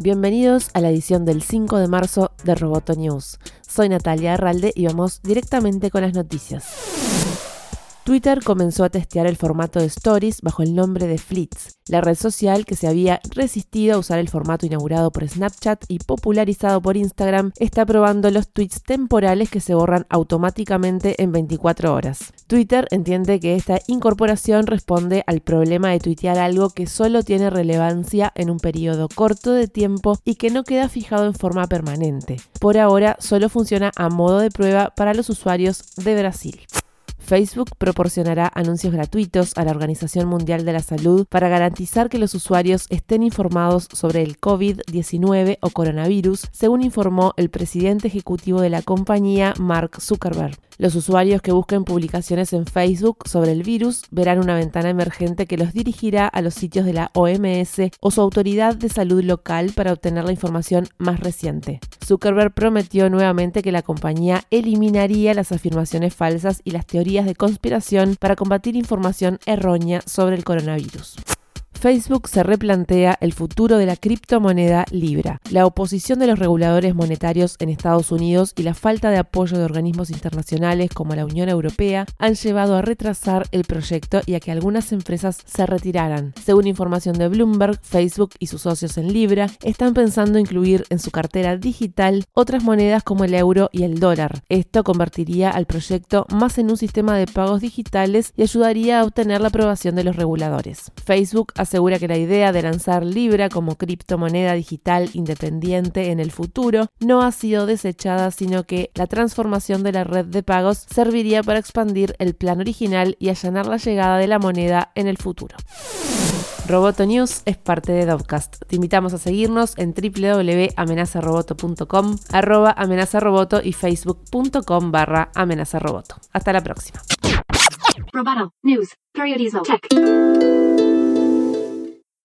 Bienvenidos a la edición del 5 de marzo de Roboto News. Soy Natalia Arralde y vamos directamente con las noticias. Twitter comenzó a testear el formato de Stories bajo el nombre de Fleets, la red social que se había resistido a usar el formato inaugurado por Snapchat y popularizado por Instagram, está probando los tweets temporales que se borran automáticamente en 24 horas. Twitter entiende que esta incorporación responde al problema de tuitear algo que solo tiene relevancia en un periodo corto de tiempo y que no queda fijado en forma permanente. Por ahora solo funciona a modo de prueba para los usuarios de Brasil. Facebook proporcionará anuncios gratuitos a la Organización Mundial de la Salud para garantizar que los usuarios estén informados sobre el COVID-19 o coronavirus, según informó el presidente ejecutivo de la compañía, Mark Zuckerberg. Los usuarios que busquen publicaciones en Facebook sobre el virus verán una ventana emergente que los dirigirá a los sitios de la OMS o su autoridad de salud local para obtener la información más reciente. Zuckerberg prometió nuevamente que la compañía eliminaría las afirmaciones falsas y las teorías de conspiración para combatir información errónea sobre el coronavirus. Facebook se replantea el futuro de la criptomoneda Libra. La oposición de los reguladores monetarios en Estados Unidos y la falta de apoyo de organismos internacionales como la Unión Europea han llevado a retrasar el proyecto y a que algunas empresas se retiraran. Según información de Bloomberg, Facebook y sus socios en Libra están pensando incluir en su cartera digital otras monedas como el euro y el dólar. Esto convertiría al proyecto más en un sistema de pagos digitales y ayudaría a obtener la aprobación de los reguladores. Facebook hace asegura que la idea de lanzar Libra como criptomoneda digital independiente en el futuro no ha sido desechada, sino que la transformación de la red de pagos serviría para expandir el plan original y allanar la llegada de la moneda en el futuro. Roboto News es parte de Dovcast. Te invitamos a seguirnos en www.amenazaroboto.com, arroba amenazaroboto y facebook.com barra amenazaroboto. Hasta la próxima.